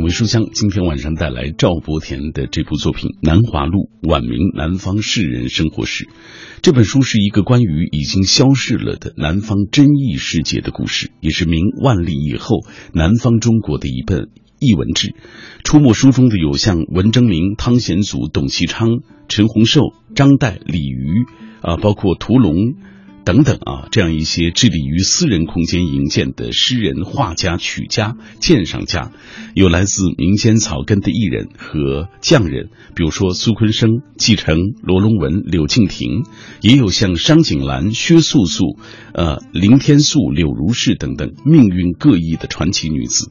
品味书香，今天晚上带来赵伯田的这部作品《南华录》，晚明南方士人生活史。这本书是一个关于已经消逝了的南方真意世界的故事，也是明万历以后南方中国的一本译文志。出没书中的有像文征明、汤显祖、董其昌、陈洪寿、张岱、李渔，啊，包括屠龙。等等啊，这样一些致力于私人空间营建的诗人、画家、曲家、鉴赏家，有来自民间草根的艺人和匠人，比如说苏昆生、季承、罗龙文、柳敬亭，也有像商景兰、薛素素、呃林天素、柳如是等等命运各异的传奇女子。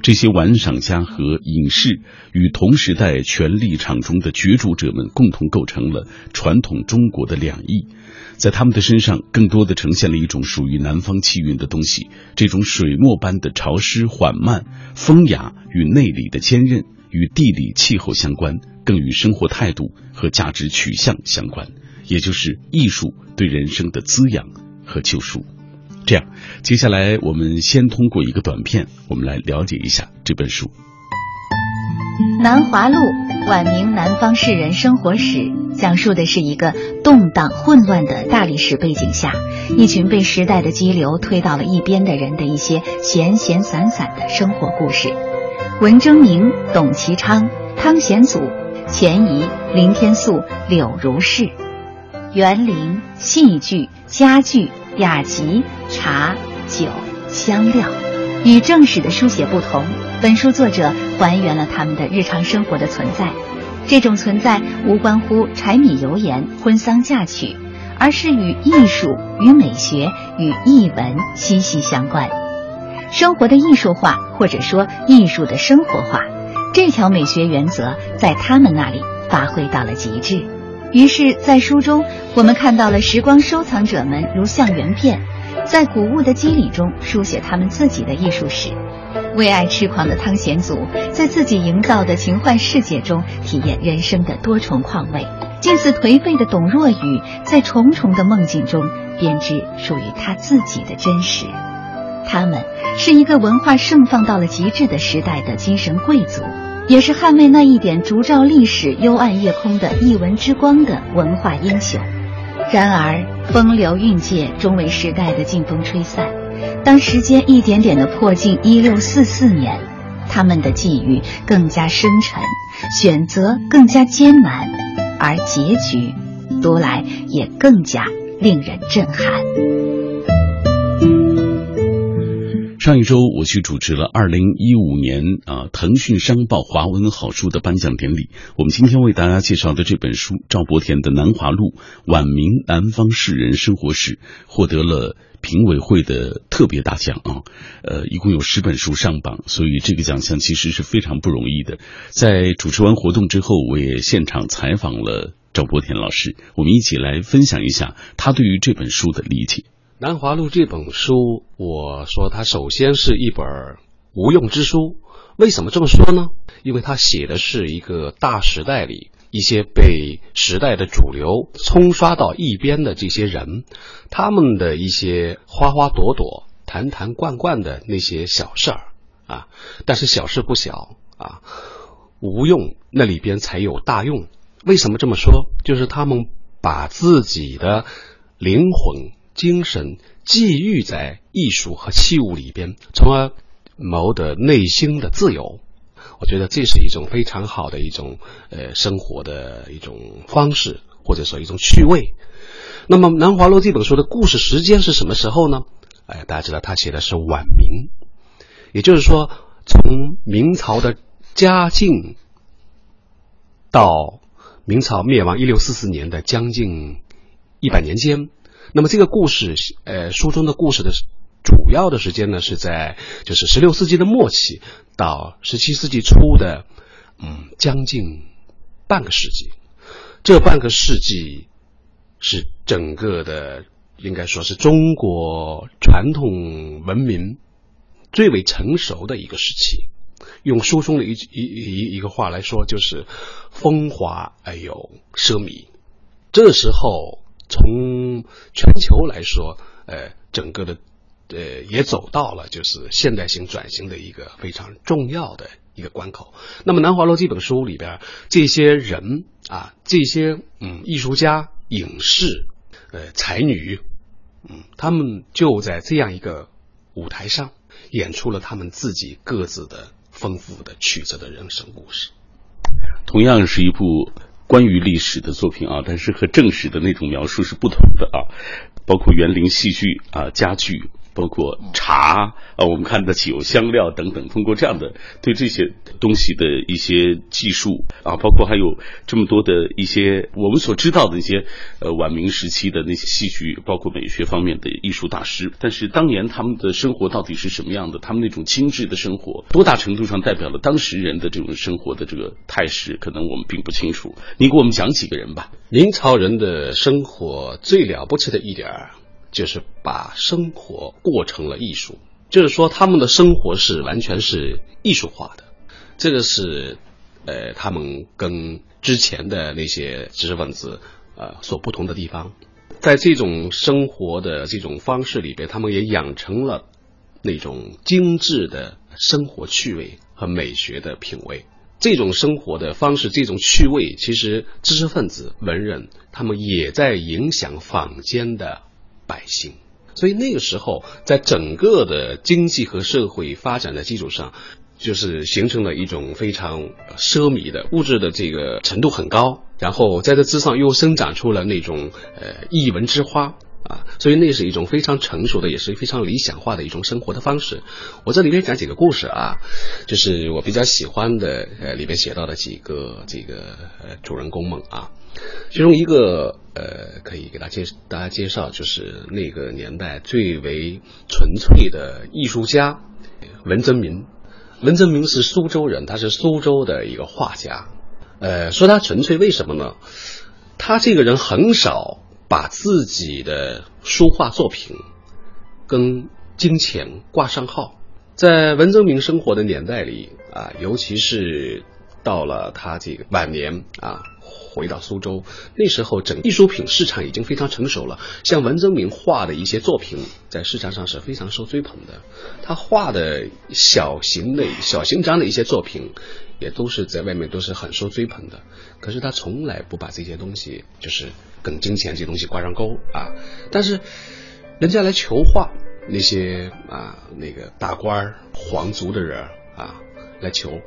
这些玩赏家和隐士与同时代权力场中的角逐者们共同构成了传统中国的两翼。在他们的身上，更多的呈现了一种属于南方气韵的东西。这种水墨般的潮湿缓慢、风雅与内里的坚韧，与地理气候相关，更与生活态度和价值取向相关，也就是艺术对人生的滋养和救赎。这样，接下来我们先通过一个短片，我们来了解一下这本书。《南华路》晚明南方士人生活史，讲述的是一个动荡混乱的大历史背景下，一群被时代的激流推到了一边的人的一些闲闲散散的生活故事。文征明、董其昌、汤显祖、钱怡、林天素、柳如是，园林、戏剧、家具、雅集、茶酒、香料，与正史的书写不同。本书作者还原了他们的日常生活的存在，这种存在无关乎柴米油盐、婚丧嫁娶，而是与艺术、与美学、与艺文息息相关。生活的艺术化，或者说艺术的生活化，这条美学原则在他们那里发挥到了极致。于是，在书中，我们看到了时光收藏者们如像圆片，在古物的肌理中书写他们自己的艺术史。为爱痴狂的汤显祖，在自己营造的情幻世界中体验人生的多重况味；近似颓废的董若雨，在重重的梦境中编织属于他自己的真实。他们是一个文化盛放到了极致的时代的精神贵族，也是捍卫那一点烛照历史幽暗夜空的一文之光的文化英雄。然而，风流韵界终为时代的劲风吹散。当时间一点点的迫近一六四四年，他们的际遇更加深沉，选择更加艰难，而结局读来也更加令人震撼。上一周我去主持了二零一五年啊腾讯商报华文好书的颁奖典礼。我们今天为大家介绍的这本书，赵伯田的《南华录》，晚明南方士人生活史，获得了。评委会的特别大奖啊，呃，一共有十本书上榜，所以这个奖项其实是非常不容易的。在主持完活动之后，我也现场采访了赵伯田老师，我们一起来分享一下他对于这本书的理解。《南华录》这本书，我说它首先是一本无用之书，为什么这么说呢？因为它写的是一个大时代里。一些被时代的主流冲刷到一边的这些人，他们的一些花花朵朵、坛坛罐罐的那些小事儿啊，但是小事不小啊，无用那里边才有大用。为什么这么说？就是他们把自己的灵魂、精神寄寓在艺术和器物里边，从而谋得内心的自由。我觉得这是一种非常好的一种呃生活的一种方式，或者说一种趣味。那么《南华录》这本书的故事时间是什么时候呢？哎，大家知道他写的是晚明，也就是说从明朝的嘉靖到明朝灭亡一六四四年的将近一百年间。那么这个故事，呃，书中的故事的。主要的时间呢是在就是十六世纪的末期到十七世纪初的，嗯，将近半个世纪。这半个世纪是整个的应该说是中国传统文明最为成熟的一个时期。用书中的一一一一个话来说，就是风华而又奢靡。这时候从全球来说，呃，整个的。呃，也走到了就是现代性转型的一个非常重要的一个关口。那么《南华录》这本书里边，这些人啊，这些嗯艺术家、影视呃才女，嗯，他们就在这样一个舞台上演出了他们自己各自的丰富的曲折的人生故事。同样是一部关于历史的作品啊，但是和正史的那种描述是不同的啊，包括园林戏剧啊、家具。包括茶啊，我们看的酒、香料等等，通过这样的对这些东西的一些技术啊，包括还有这么多的一些我们所知道的一些呃晚明时期的那些戏剧，包括美学方面的艺术大师。但是当年他们的生活到底是什么样的？他们那种精致的生活，多大程度上代表了当时人的这种生活的这个态势？可能我们并不清楚。你给我们讲几个人吧。明朝人的生活最了不起的一点儿。就是把生活过成了艺术，就是说他们的生活是完全是艺术化的，这个是呃他们跟之前的那些知识分子呃所不同的地方，在这种生活的这种方式里边，他们也养成了那种精致的生活趣味和美学的品味。这种生活的方式，这种趣味，其实知识分子、文人他们也在影响坊间的。百姓，所以那个时候，在整个的经济和社会发展的基础上，就是形成了一种非常奢靡的物质的这个程度很高，然后在这之上又生长出了那种呃异文之花啊，所以那是一种非常成熟的，也是非常理想化的一种生活的方式。我这里面讲几个故事啊，就是我比较喜欢的，呃，里面写到的几个这个主人公们啊。其中一个呃，可以给大家介大家介绍，就是那个年代最为纯粹的艺术家文征明。文征明是苏州人，他是苏州的一个画家。呃，说他纯粹，为什么呢？他这个人很少把自己的书画作品跟金钱挂上号。在文征明生活的年代里啊，尤其是到了他这个晚年啊。回到苏州，那时候整艺术品市场已经非常成熟了。像文征明画的一些作品，在市场上是非常受追捧的。他画的小型的小型张的一些作品，也都是在外面都是很受追捧的。可是他从来不把这些东西，就是跟金钱这些东西挂上钩啊。但是人家来求画，那些啊那个大官皇族的人啊来求，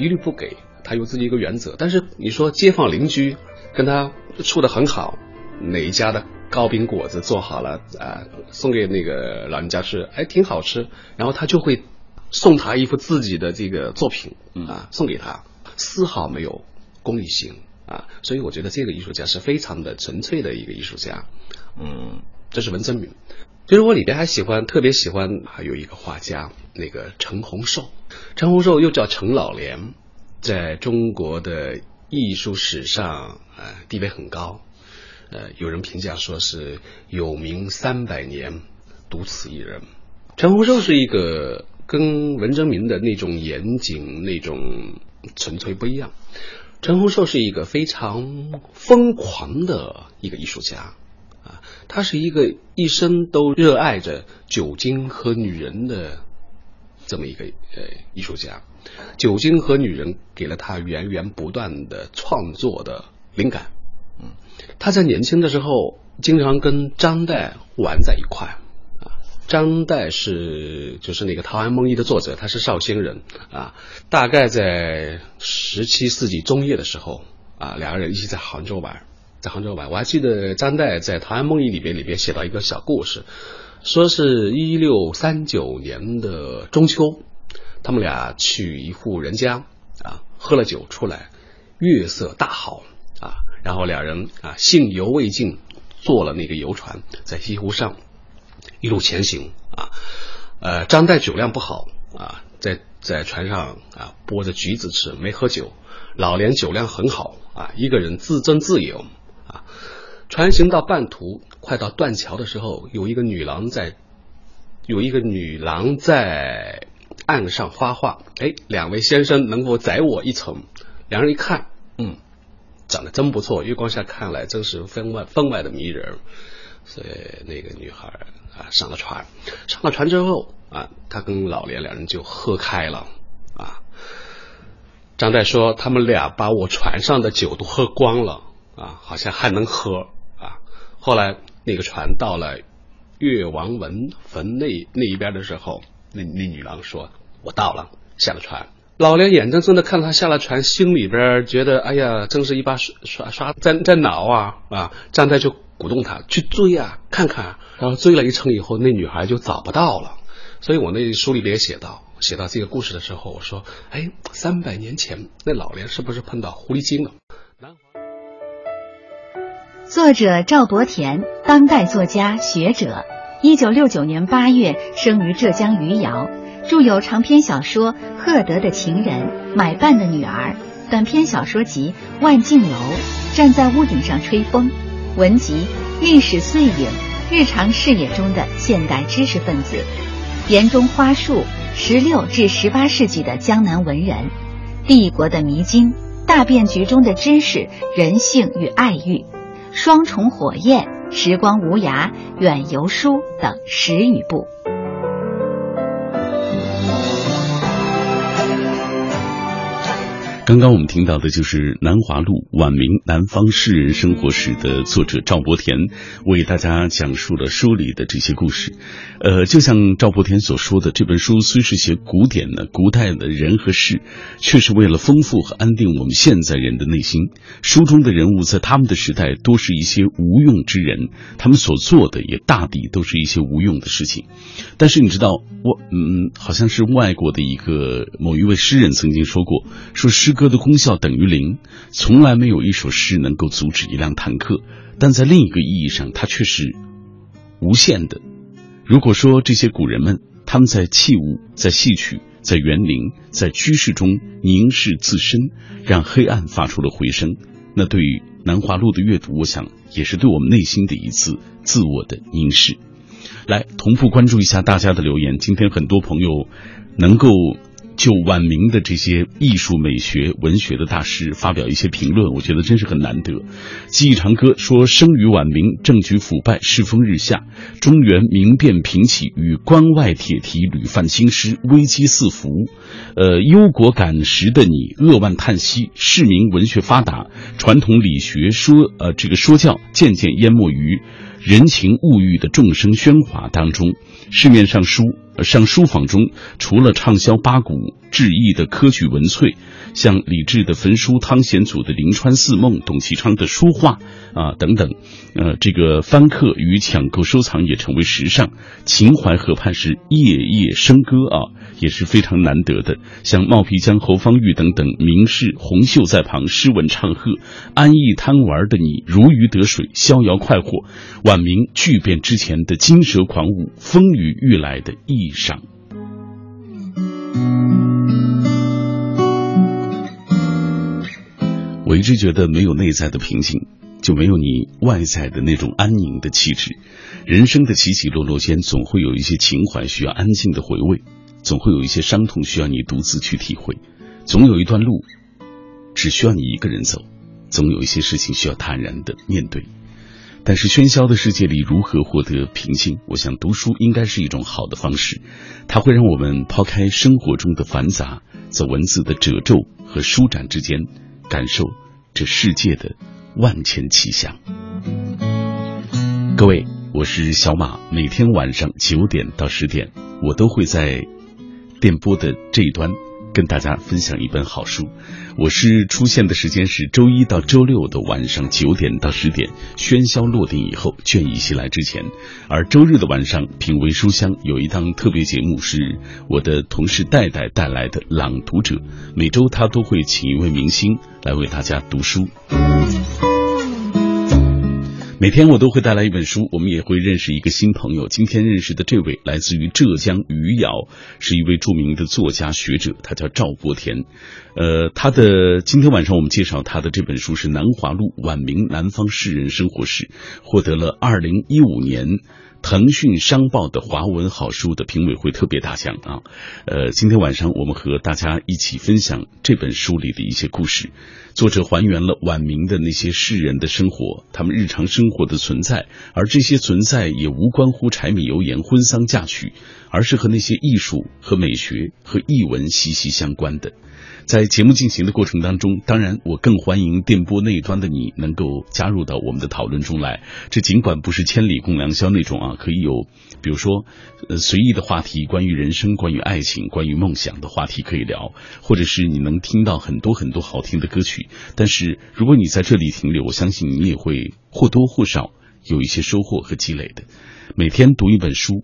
一律不给。他有自己一个原则，但是你说街坊邻居跟他处的很好，哪一家的糕饼果子做好了啊，送给那个老人家吃，哎，挺好吃，然后他就会送他一幅自己的这个作品啊，送给他，丝毫没有功利性啊，所以我觉得这个艺术家是非常的纯粹的一个艺术家，嗯，这是文征明。其实我里边还喜欢，特别喜欢还有一个画家，那个陈洪寿，陈洪寿又叫陈老莲。在中国的艺术史上，呃，地位很高，呃，有人评价说是有名三百年，独此一人。陈洪寿是一个跟文征明的那种严谨、那种纯粹不一样。陈洪寿是一个非常疯狂的一个艺术家，啊，他是一个一生都热爱着酒精和女人的这么一个呃艺术家。酒精和女人给了他源源不断的创作的灵感。嗯，他在年轻的时候经常跟张岱玩在一块。啊，张岱是就是那个《陶庵梦忆》的作者，他是绍兴人。啊，大概在十七世纪中叶的时候，啊，两个人一起在杭州玩，在杭州玩。我还记得张岱在《陶庵梦忆》里边里边写到一个小故事，说是一六三九年的中秋。他们俩去一户人家啊，喝了酒出来，月色大好啊，然后两人啊兴犹未尽，坐了那个游船，在西湖上一路前行啊。呃，张岱酒量不好啊，在在船上啊剥着橘子吃，没喝酒。老莲酒量很好啊，一个人自斟自饮。船行到半途，快到断桥的时候，有一个女郎在，有一个女郎在。岸上发话，哎，两位先生能否载我一程？两人一看，嗯，长得真不错，月光下看来真是分外分外的迷人。所以那个女孩啊上了船，上了船之后啊，他跟老连两人就喝开了啊。张岱说他们俩把我船上的酒都喝光了啊，好像还能喝啊。后来那个船到了越王文坟那那一边的时候，那那女郎说：“我到了。”下了船。老连眼睁睁的看着他下了船，心里边觉得哎呀，真是一把刷刷刷在在挠啊啊！张岱就鼓动他去追啊，看看。然后追了一程以后，那女孩就找不到了。所以我那书里边也写到，写到这个故事的时候，我说，哎，三百年前那老连是不是碰到狐狸精了？作者赵伯田，当代作家、学者，一九六九年八月生于浙江余姚。著有长篇小说《赫德的情人》《买办的女儿》，短篇小说集《万径楼》《站在屋顶上吹风》，文集《历史碎影》《日常视野中的现代知识分子》，言中花树十六至十八世纪的江南文人，帝国的迷津，大变局中的知识、人性与爱欲，双重火焰，时光无涯，远游书等十余部。刚刚我们听到的就是《南华路晚明南方诗人生活史》的作者赵伯田为大家讲述了书里的这些故事。呃，就像赵伯田所说的，这本书虽是写古典的、古代的人和事，却是为了丰富和安定我们现在人的内心。书中的人物在他们的时代多是一些无用之人，他们所做的也大抵都是一些无用的事情。但是你知道，我嗯，好像是外国的一个某一位诗人曾经说过，说诗。歌歌的功效等于零，从来没有一首诗能够阻止一辆坦克。但在另一个意义上，它却是无限的。如果说这些古人们他们在器物、在戏曲、在园林、在居室中凝视自身，让黑暗发出了回声，那对于《南华路》的阅读，我想也是对我们内心的一次自我的凝视。来，同步关注一下大家的留言。今天很多朋友能够。就晚明的这些艺术、美学、文学的大师发表一些评论，我觉得真是很难得。记忆长歌说：“生于晚明，政局腐败，世风日下，中原民变频起，与关外铁蹄屡犯兴师，危机四伏。呃，忧国感时的你，扼腕叹息。市民文学发达，传统理学说呃这个说教渐渐淹没于人情物欲的众生喧哗当中。市面上书。”上书坊中，除了畅销八股志异的科举文萃，像李治的焚书，汤显祖的临川四梦，董其昌的书画啊等等，呃，这个翻刻与抢购收藏也成为时尚。秦淮河畔是夜夜笙歌啊，也是非常难得的。像冒皮江、侯方域等等名士，红袖在旁，诗文唱和，安逸贪玩的你如鱼得水，逍遥快活。晚明巨变之前的金蛇狂舞，风雨欲来的意意。上，我一直觉得没有内在的平静，就没有你外在的那种安宁的气质。人生的起起落落间，总会有一些情怀需要安静的回味，总会有一些伤痛需要你独自去体会，总有一段路只需要你一个人走，总有一些事情需要坦然的面对。但是喧嚣的世界里，如何获得平静？我想读书应该是一种好的方式，它会让我们抛开生活中的繁杂，在文字的褶皱和舒展之间，感受这世界的万千气象。各位，我是小马，每天晚上九点到十点，我都会在电波的这一端。跟大家分享一本好书，我是出现的时间是周一到周六的晚上九点到十点，喧嚣落定以后，倦意袭来之前，而周日的晚上品味书香有一档特别节目，是我的同事戴戴带来的朗读者，每周他都会请一位明星来为大家读书。每天我都会带来一本书，我们也会认识一个新朋友。今天认识的这位来自于浙江余姚，是一位著名的作家学者，他叫赵国田。呃，他的今天晚上我们介绍他的这本书是《南华路晚明南方士人生活史》，获得了二零一五年腾讯商报的华文好书的评委会特别大奖啊。呃，今天晚上我们和大家一起分享这本书里的一些故事。作者还原了晚明的那些士人的生活，他们日常生活的存在，而这些存在也无关乎柴米油盐、婚丧嫁娶，而是和那些艺术和美学和译文息息相关的。在节目进行的过程当中，当然我更欢迎电波那一端的你能够加入到我们的讨论中来。这尽管不是千里共良宵那种啊，可以有，比如说，呃，随意的话题，关于人生、关于爱情、关于梦想的话题可以聊，或者是你能听到很多很多好听的歌曲。但是如果你在这里停留，我相信你也会或多或少有一些收获和积累的。每天读一本书。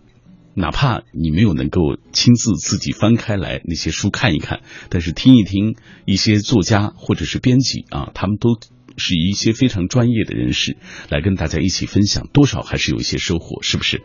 哪怕你没有能够亲自自己翻开来那些书看一看，但是听一听一些作家或者是编辑啊，他们都。是一些非常专业的人士来跟大家一起分享，多少还是有一些收获，是不是？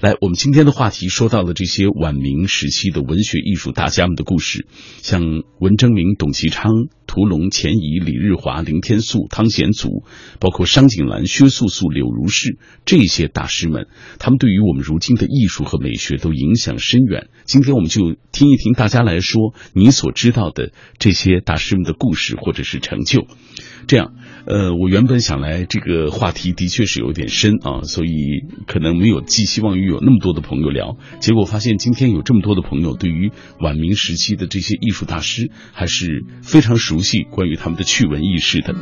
来，我们今天的话题说到了这些晚明时期的文学艺术大家们的故事，像文征明、董其昌、屠龙、钱乙、李日华、林天素、汤显祖，包括商景兰、薛素素、柳如是这些大师们，他们对于我们如今的艺术和美学都影响深远。今天我们就听一听大家来说你所知道的这些大师们的故事或者是成就，这样。呃，我原本想来这个话题的确是有点深啊，所以可能没有寄希望于有那么多的朋友聊。结果发现今天有这么多的朋友对于晚明时期的这些艺术大师还是非常熟悉，关于他们的趣闻轶事的。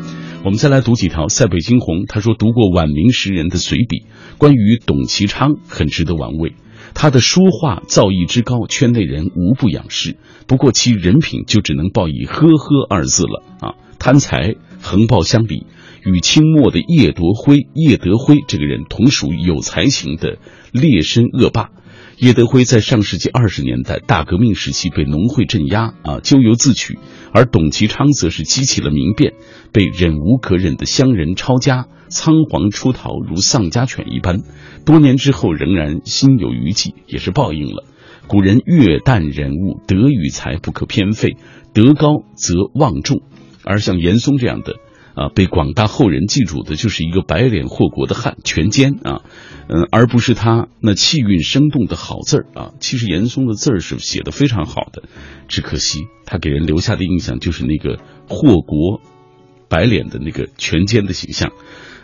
我们再来读几条。塞北惊鸿他说读过晚明时人的随笔，关于董其昌很值得玩味。他的书画造诣之高，圈内人无不仰视。不过其人品就只能报以呵呵二字了啊，贪财。横暴相比，与清末的叶德辉、叶德辉这个人同属有才情的劣绅恶霸。叶德辉在上世纪二十年代大革命时期被农会镇压啊，咎由自取；而董其昌则是激起了民变，被忍无可忍的乡人抄家，仓皇出逃，如丧家犬一般。多年之后，仍然心有余悸，也是报应了。古人越淡人物，德与才不可偏废，德高则望重。而像严嵩这样的啊，被广大后人记住的，就是一个白脸祸国的汉权奸啊，嗯，而不是他那气韵生动的好字儿啊。其实严嵩的字儿是写的非常好的，只可惜他给人留下的印象就是那个祸国白脸的那个权奸的形象。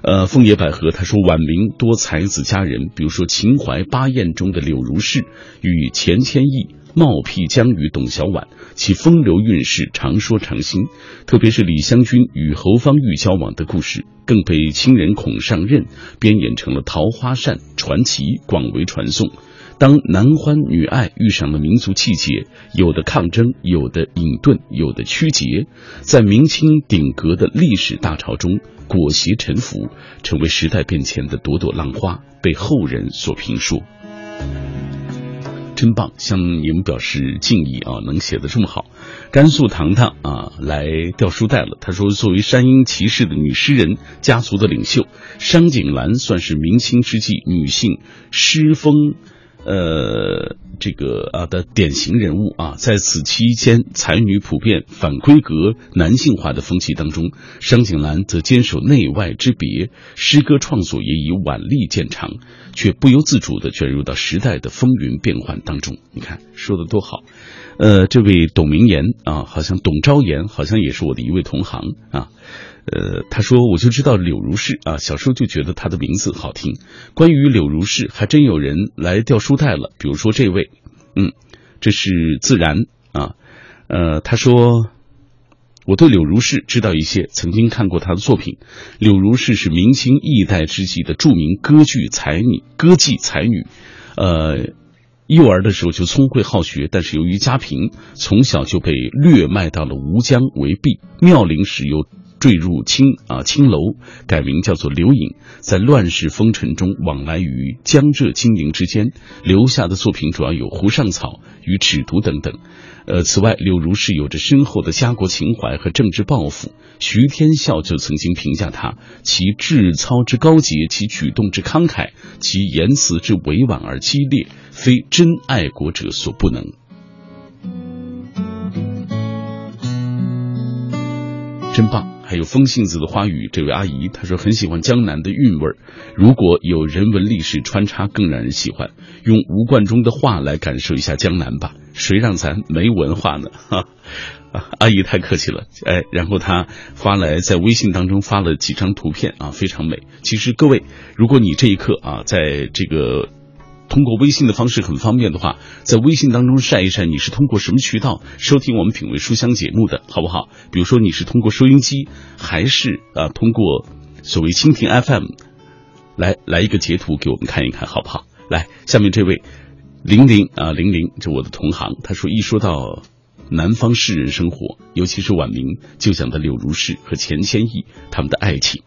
呃，枫叶百合他说晚明多才子佳人，比如说秦淮八艳中的柳如是与钱谦益。冒辟疆与董小宛，其风流韵事常说常新。特别是李香君与侯方域交往的故事，更被清人孔尚任编演成了《桃花扇》传奇，广为传颂。当男欢女爱遇上了民族气节，有的抗争，有的隐遁，有的曲节，在明清鼎革的历史大潮中裹挟沉浮，成为时代变迁的朵朵浪花，被后人所评说。真棒，向你们表示敬意啊！能写的这么好，甘肃糖糖啊来掉书袋了。他说，作为山鹰骑士的女诗人家族的领袖，商景兰算是明清之际女性诗风。呃，这个啊的典型人物啊，在此期间，才女普遍反规格、男性化的风气当中，商景兰则坚守内外之别，诗歌创作也以婉丽见长，却不由自主地卷入到时代的风云变幻当中。你看说的多好，呃，这位董明言啊，好像董昭言，好像也是我的一位同行啊。呃，他说我就知道柳如是啊，小时候就觉得他的名字好听。关于柳如是，还真有人来掉书袋了。比如说这位，嗯，这是自然啊。呃，他说我对柳如是知道一些，曾经看过他的作品。柳如是是明清易代之际的著名歌剧才女，歌妓才女。呃，幼儿的时候就聪慧好学，但是由于家贫，从小就被掠卖到了吴江为婢。妙龄时又。坠入青啊青楼，改名叫做刘颖，在乱世风尘中往来于江浙经营之间，留下的作品主要有《湖上草》与《尺牍》等等。呃，此外，柳如是有着深厚的家国情怀和政治抱负。徐天笑就曾经评价他：其志操之高洁，其举动之慷慨，其言辞之委婉而激烈，非真爱国者所不能。真棒。还有风信子的花语，这位阿姨她说很喜欢江南的韵味儿，如果有人文历史穿插更让人喜欢。用吴冠中的话来感受一下江南吧，谁让咱没文化呢？哈，阿姨太客气了，哎，然后她发来在微信当中发了几张图片啊，非常美。其实各位，如果你这一刻啊，在这个。通过微信的方式很方便的话，在微信当中晒一晒你是通过什么渠道收听我们品味书香节目的，好不好？比如说你是通过收音机，还是啊通过所谓蜻蜓 FM，来来一个截图给我们看一看，好不好？来，下面这位零零啊零零，这我的同行，他说一说到南方士人生活，尤其是晚明，就讲的柳如是和钱谦益他们的爱情。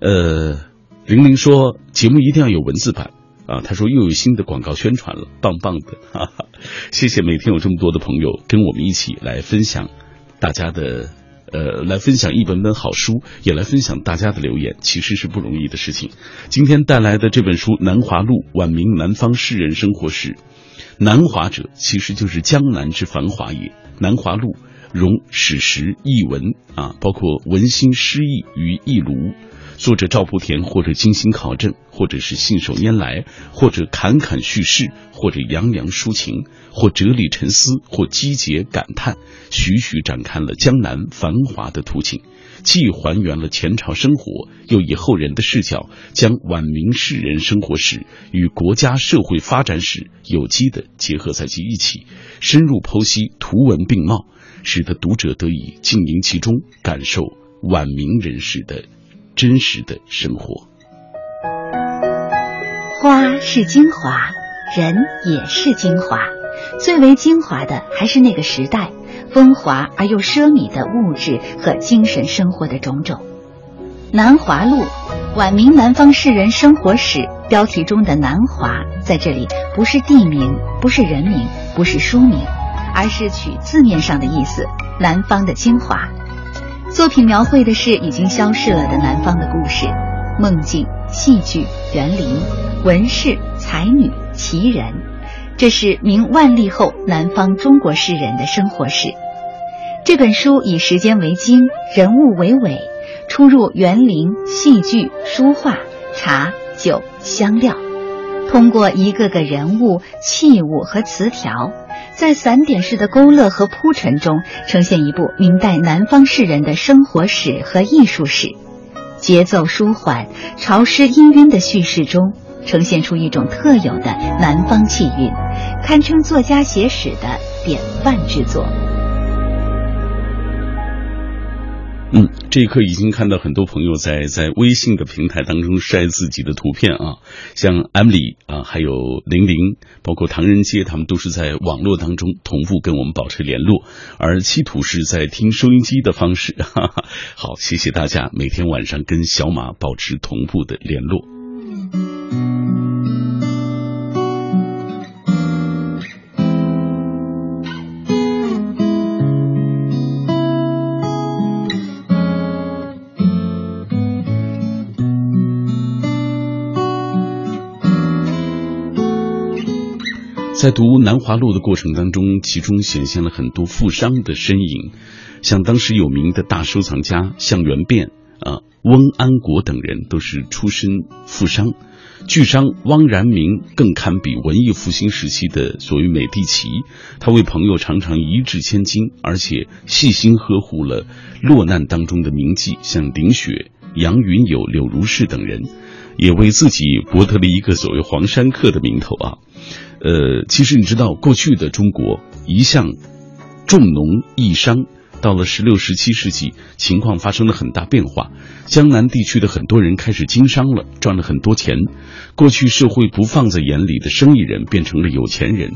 呃，零零说节目一定要有文字版。啊，他说又有新的广告宣传了，棒棒的，哈哈！谢谢每天有这么多的朋友跟我们一起来分享大家的，呃，来分享一本本好书，也来分享大家的留言，其实是不容易的事情。今天带来的这本书《南华录》，晚明南方士人生活史。南华者，其实就是江南之繁华也。《南华录》融史实、译文啊，包括文心诗意于一炉。作者赵莆田，或者精心考证，或者是信手拈来，或者侃侃叙事，或者洋洋抒情，或哲理沉思，或击节感叹，徐徐展开了江南繁华的图景，既还原了前朝生活，又以后人的视角，将晚明士人生活史与国家社会发展史有机的结合在一起，深入剖析，图文并茂，使得读者得以浸淫其中，感受晚明人士的。真实的生活，花是精华，人也是精华，最为精华的还是那个时代风华而又奢靡的物质和精神生活的种种。《南华录》晚明南方士人生活史标题中的“南华”在这里不是地名，不是人名，不是书名，而是取字面上的意思——南方的精华。作品描绘的是已经消逝了的南方的故事，梦境、戏剧、园林、文士、才女、奇人，这是明万历后南方中国诗人的生活史。这本书以时间为经，人物为尾，出入园林、戏剧、书画、茶酒、香料，通过一个个人物、器物和词条。在散点式的勾勒和铺陈中，呈现一部明代南方士人的生活史和艺术史，节奏舒缓、潮湿氤氲的叙事中，呈现出一种特有的南方气韵，堪称作家写史的典范之作。嗯，这一刻已经看到很多朋友在在微信的平台当中晒自己的图片啊，像 Emily 啊，还有玲玲，包括唐人街，他们都是在网络当中同步跟我们保持联络，而七土是在听收音机的方式。哈哈，好，谢谢大家每天晚上跟小马保持同步的联络。在读《南华录》的过程当中，其中显现了很多富商的身影，像当时有名的大收藏家向元变啊、翁安国等人都是出身富商。巨商汪然明更堪比文艺复兴时期的所谓美第奇，他为朋友常常一掷千金，而且细心呵护了落难当中的名妓，像林雪、杨云友、柳如是等人，也为自己博得了一个所谓黄山客的名头啊。呃，其实你知道，过去的中国一向重农抑商，到了十六、十七世纪，情况发生了很大变化。江南地区的很多人开始经商了，赚了很多钱。过去社会不放在眼里的生意人变成了有钱人。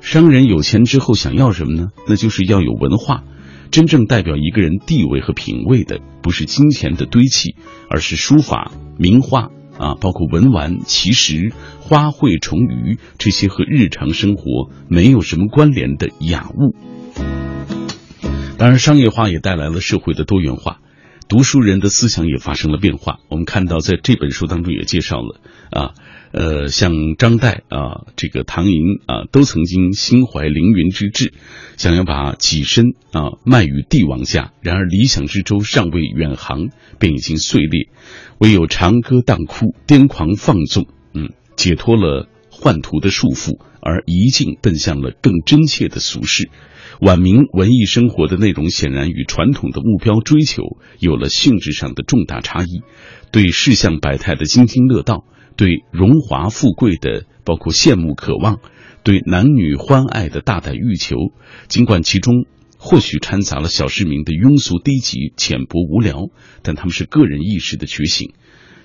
商人有钱之后想要什么呢？那就是要有文化。真正代表一个人地位和品位的，不是金钱的堆砌，而是书法、名画。啊，包括文玩、奇石、花卉、虫鱼这些和日常生活没有什么关联的雅物。当然，商业化也带来了社会的多元化。读书人的思想也发生了变化。我们看到在这本书当中也介绍了啊，呃，像张岱啊，这个唐寅啊，都曾经心怀凌云之志，想要把己身啊卖于帝王下。然而理想之舟尚未远航，便已经碎裂，唯有长歌当哭，癫狂放纵，嗯，解脱了宦途的束缚，而一径奔向了更真切的俗世。晚明文艺生活的内容显然与传统的目标追求有了性质上的重大差异，对世相百态的津津乐道，对荣华富贵的包括羡慕渴望，对男女欢爱的大胆欲求，尽管其中或许掺杂了小市民的庸俗低级、浅薄无聊，但他们是个人意识的觉醒，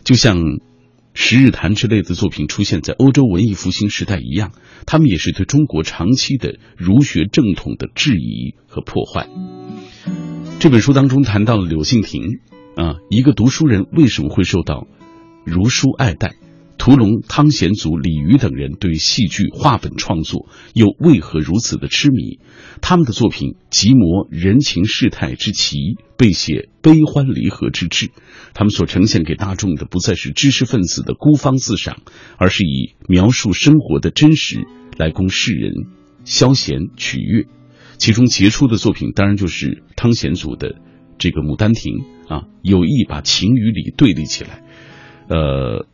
就像。《十日谈》之类的作品出现在欧洲文艺复兴时代一样，他们也是对中国长期的儒学正统的质疑和破坏。这本书当中谈到了柳敬亭啊，一个读书人为什么会受到儒书爱戴？屠龙、汤显祖、李渔等人对戏剧、话本创作又为何如此的痴迷？他们的作品集摹人情世态之奇，被写悲欢离合之志。他们所呈现给大众的不再是知识分子的孤芳自赏，而是以描述生活的真实来供世人消闲取悦。其中杰出的作品当然就是汤显祖的这个《牡丹亭》啊，有意把情与理对立起来，呃。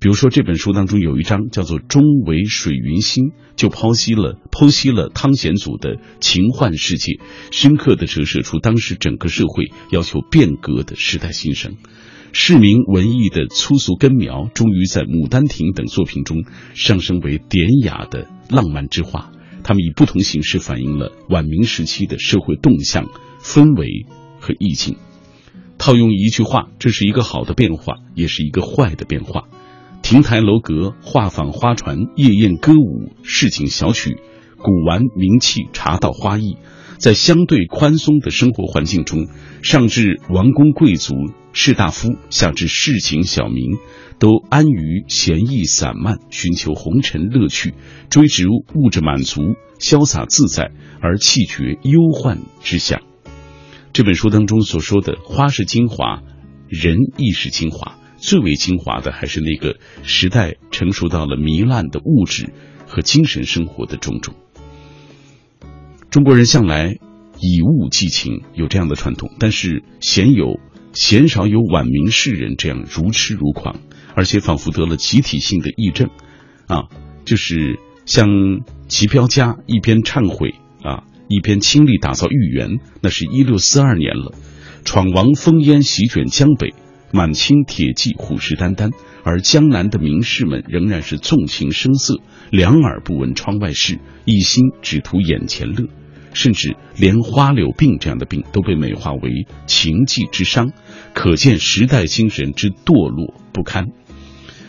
比如说这本书当中有一章叫做“中为水云星”，就剖析了剖析了汤显祖的情幻世界，深刻的折射出当时整个社会要求变革的时代心声。市民文艺的粗俗根苗，终于在《牡丹亭》等作品中上升为典雅的浪漫之画。他们以不同形式反映了晚明时期的社会动向、氛围和意境。套用一句话，这是一个好的变化，也是一个坏的变化。亭台楼阁、画舫花船、夜宴歌舞、市井小曲、古玩名器、茶道花艺，在相对宽松的生活环境中，上至王公贵族、士大夫，下至市井小民，都安于闲逸散漫，寻求红尘乐趣，追逐物质满足，潇洒自在而气绝忧患之想。这本书当中所说的“花是精华，人亦是精华”。最为精华的还是那个时代成熟到了糜烂的物质和精神生活的种种。中国人向来以物寄情，有这样的传统，但是鲜有鲜少有晚明士人这样如痴如狂，而且仿佛得了集体性的癔症，啊，就是像齐彪家一边忏悔啊，一边倾力打造豫园，那是一六四二年了，闯王烽烟席卷江北。满清铁骑虎视眈眈，而江南的名士们仍然是纵情声色，两耳不闻窗外事，一心只图眼前乐，甚至连花柳病这样的病都被美化为情妓之伤，可见时代精神之堕落不堪。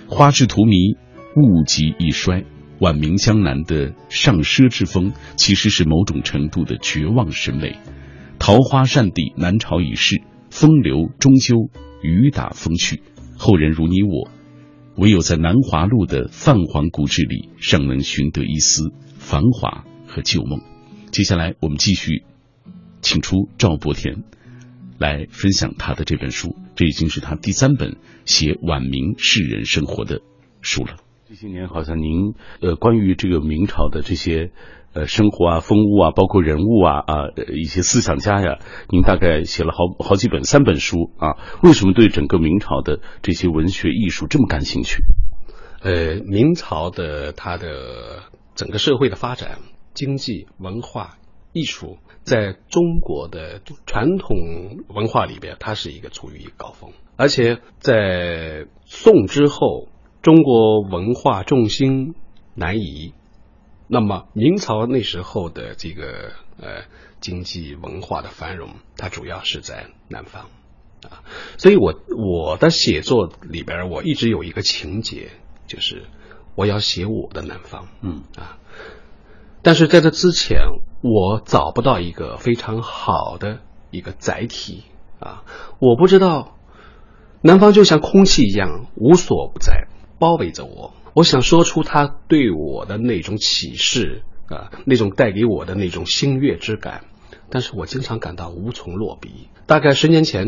花至荼蘼，物极易衰。晚明江南的上奢之风，其实是某种程度的绝望审美。桃花扇底，南朝已逝，风流终究。雨打风去，后人如你我，唯有在南华路的泛黄古志里，尚能寻得一丝繁华和旧梦。接下来，我们继续请出赵伯田来分享他的这本书，这已经是他第三本写晚明世人生活的书了。这些年，好像您呃，关于这个明朝的这些。呃，生活啊，风物啊，包括人物啊，啊，一些思想家呀，您大概写了好好几本，三本书啊。为什么对整个明朝的这些文学艺术这么感兴趣？呃，明朝的它的整个社会的发展、经济、文化、艺术，在中国的传统文化里边，它是一个处于一个高峰。而且在宋之后，中国文化重心南移。那么明朝那时候的这个呃经济文化的繁荣，它主要是在南方。啊，所以我我的写作里边，我一直有一个情节，就是我要写我的南方，嗯。啊，但是在这之前，我找不到一个非常好的一个载体。啊，我不知道南方就像空气一样无所不在，包围着我。我想说出他对我的那种启示啊，那种带给我的那种心悦之感，但是我经常感到无从落笔。大概十年前，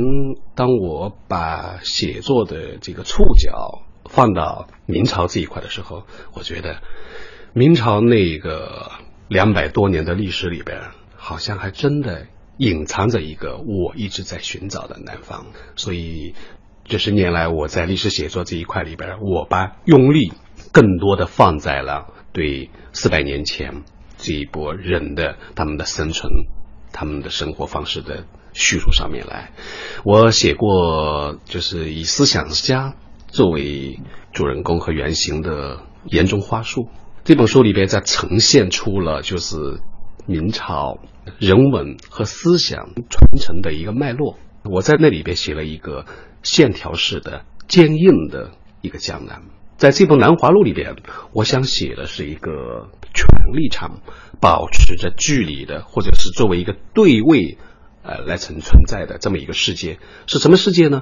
当我把写作的这个触角放到明朝这一块的时候，我觉得明朝那个两百多年的历史里边，好像还真的隐藏着一个我一直在寻找的南方。所以这十年来，我在历史写作这一块里边，我把用力更多的放在了对四百年前这一波人的他们的生存。他们的生活方式的叙述上面来，我写过就是以思想家作为主人公和原型的《言中花树》这本书里边，在呈现出了就是明朝人文和思想传承的一个脉络。我在那里边写了一个线条式的坚硬的一个江南。在这部《南华录》里边，我想写的是一个权力场保持着距离的，或者是作为一个对位，呃，来存存在的这么一个世界，是什么世界呢？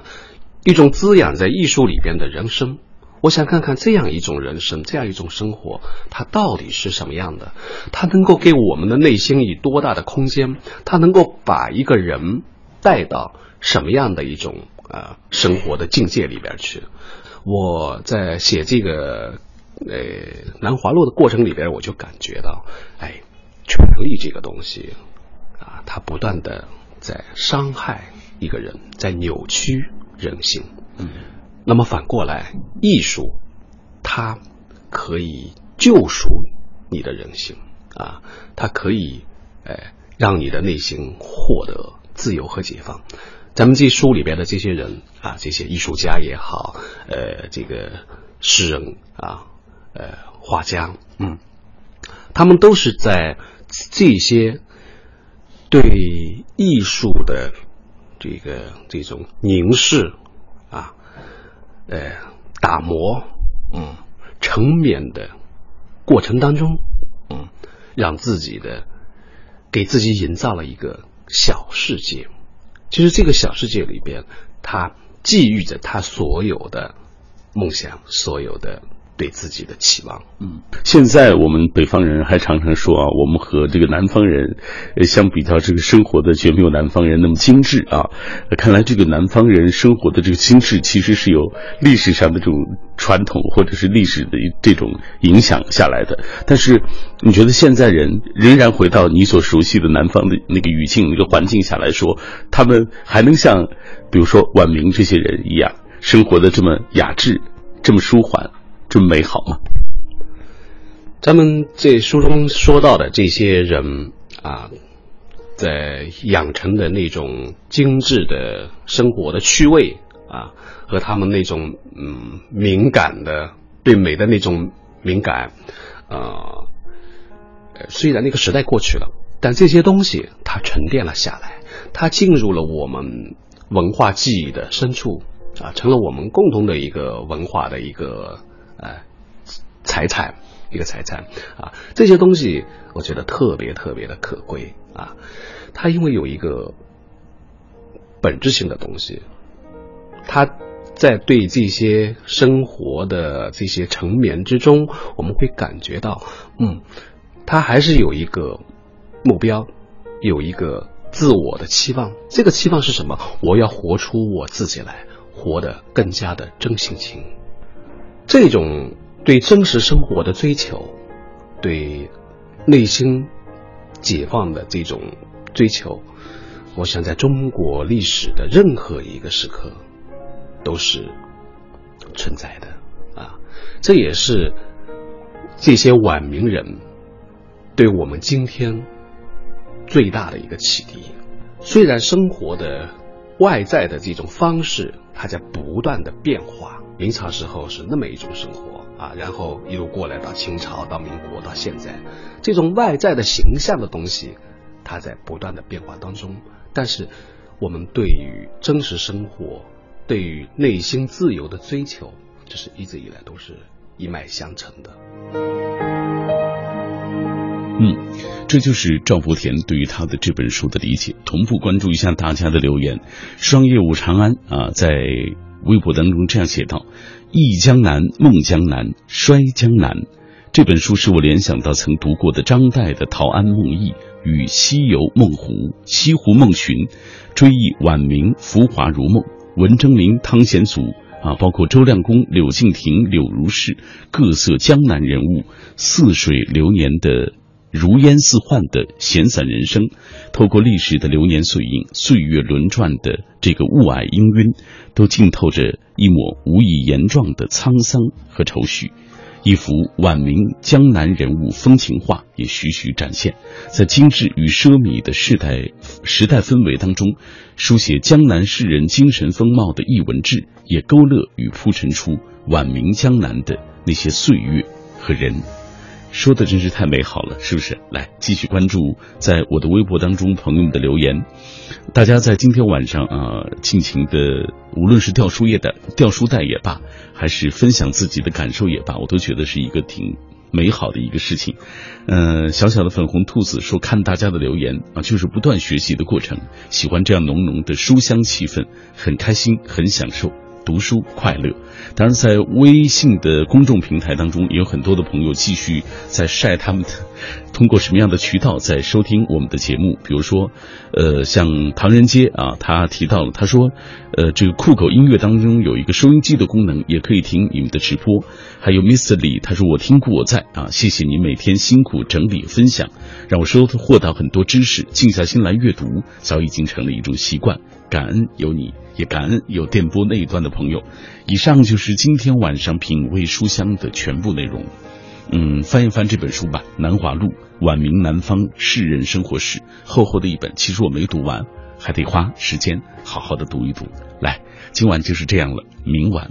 一种滋养在艺术里边的人生。我想看看这样一种人生，这样一种生活，它到底是什么样的？它能够给我们的内心以多大的空间？它能够把一个人带到什么样的一种呃生活的境界里边去？我在写这个呃《南华路》的过程里边，我就感觉到，哎，权力这个东西啊，它不断的在伤害一个人，在扭曲人性。嗯，那么反过来，艺术它可以救赎你的人性啊，它可以哎让你的内心获得自由和解放。咱们这书里边的这些人啊，这些艺术家也好，呃，这个诗人啊，呃，画家，嗯，他们都是在这些对艺术的这个这种凝视啊，呃，打磨，嗯，成冕的过程当中，嗯，让自己的给自己营造了一个小世界。其实这个小世界里边，他寄予着他所有的梦想，所有的对自己的期望。嗯，现在我们北方人还常常说啊，我们和这个南方人相比较，这个生活的绝没有南方人那么精致啊。看来这个南方人生活的这个精致，其实是有历史上的这种传统或者是历史的这种影响下来的。但是，你觉得现在人仍然回到你所熟悉的南方的那个语境、那个环境下来说，他们还能像比如说晚明这些人一样生活的这么雅致、这么舒缓、这么美好吗？咱们这书中说到的这些人啊，在养成的那种精致的生活的趣味啊，和他们那种嗯敏感的对美的那种敏感，呃，虽然那个时代过去了，但这些东西它沉淀了下来，它进入了我们文化记忆的深处啊，成了我们共同的一个文化的一个呃财产。一个财产啊，这些东西我觉得特别特别的可贵啊。它因为有一个本质性的东西，它在对这些生活的这些成眠之中，我们会感觉到，嗯，它还是有一个目标，有一个自我的期望。这个期望是什么？我要活出我自己来，活得更加的真性情。这种。对真实生活的追求，对内心解放的这种追求，我想在中国历史的任何一个时刻都是存在的啊！这也是这些晚明人对我们今天最大的一个启迪。虽然生活的外在的这种方式，它在不断的变化，明朝时候是那么一种生活。啊，然后一路过来到清朝，到民国，到现在，这种外在的形象的东西，它在不断的变化当中。但是，我们对于真实生活，对于内心自由的追求，这是一直以来都是一脉相承的。嗯，这就是赵福田对于他的这本书的理解。同步关注一下大家的留言，双叶舞长安啊，在微博当中这样写道。忆江南，梦江南，衰江南。这本书使我联想到曾读过的张岱的《陶庵梦忆》，与西游梦湖、西湖梦寻，追忆晚明浮华如梦。文征明、汤显祖啊，包括周亮公、柳敬亭、柳如是，各色江南人物，似水流年的如烟似幻的闲散人生，透过历史的流年碎影、岁月轮转的这个雾霭氤氲，都浸透着一抹无以言状的沧桑和愁绪。一幅晚明江南人物风情画也徐徐展现，在精致与奢靡的时代时代氛围当中，书写江南士人精神风貌的易文志，也勾勒与铺陈出晚明江南的那些岁月和人。说的真是太美好了，是不是？来继续关注在我的微博当中朋友们的留言，大家在今天晚上啊，尽情的，无论是掉书页的掉书袋也罢，还是分享自己的感受也罢，我都觉得是一个挺美好的一个事情。嗯，小小的粉红兔子说，看大家的留言啊，就是不断学习的过程，喜欢这样浓浓的书香气氛，很开心，很享受。读书快乐，当然在微信的公众平台当中，也有很多的朋友继续在晒他们的通过什么样的渠道在收听我们的节目。比如说，呃，像唐人街啊，他提到了，他说，呃，这个酷狗音乐当中有一个收音机的功能，也可以听你们的直播。还有 Mr. 李，他说我听故我在啊，谢谢你每天辛苦整理分享，让我收获到很多知识，静下心来阅读，早已经成了一种习惯。感恩有你。也感恩有电波那一端的朋友。以上就是今天晚上品味书香的全部内容。嗯，翻一翻这本书吧，《南华录：晚明南方士人生活史》，厚厚的一本，其实我没读完，还得花时间好好的读一读。来，今晚就是这样了，明晚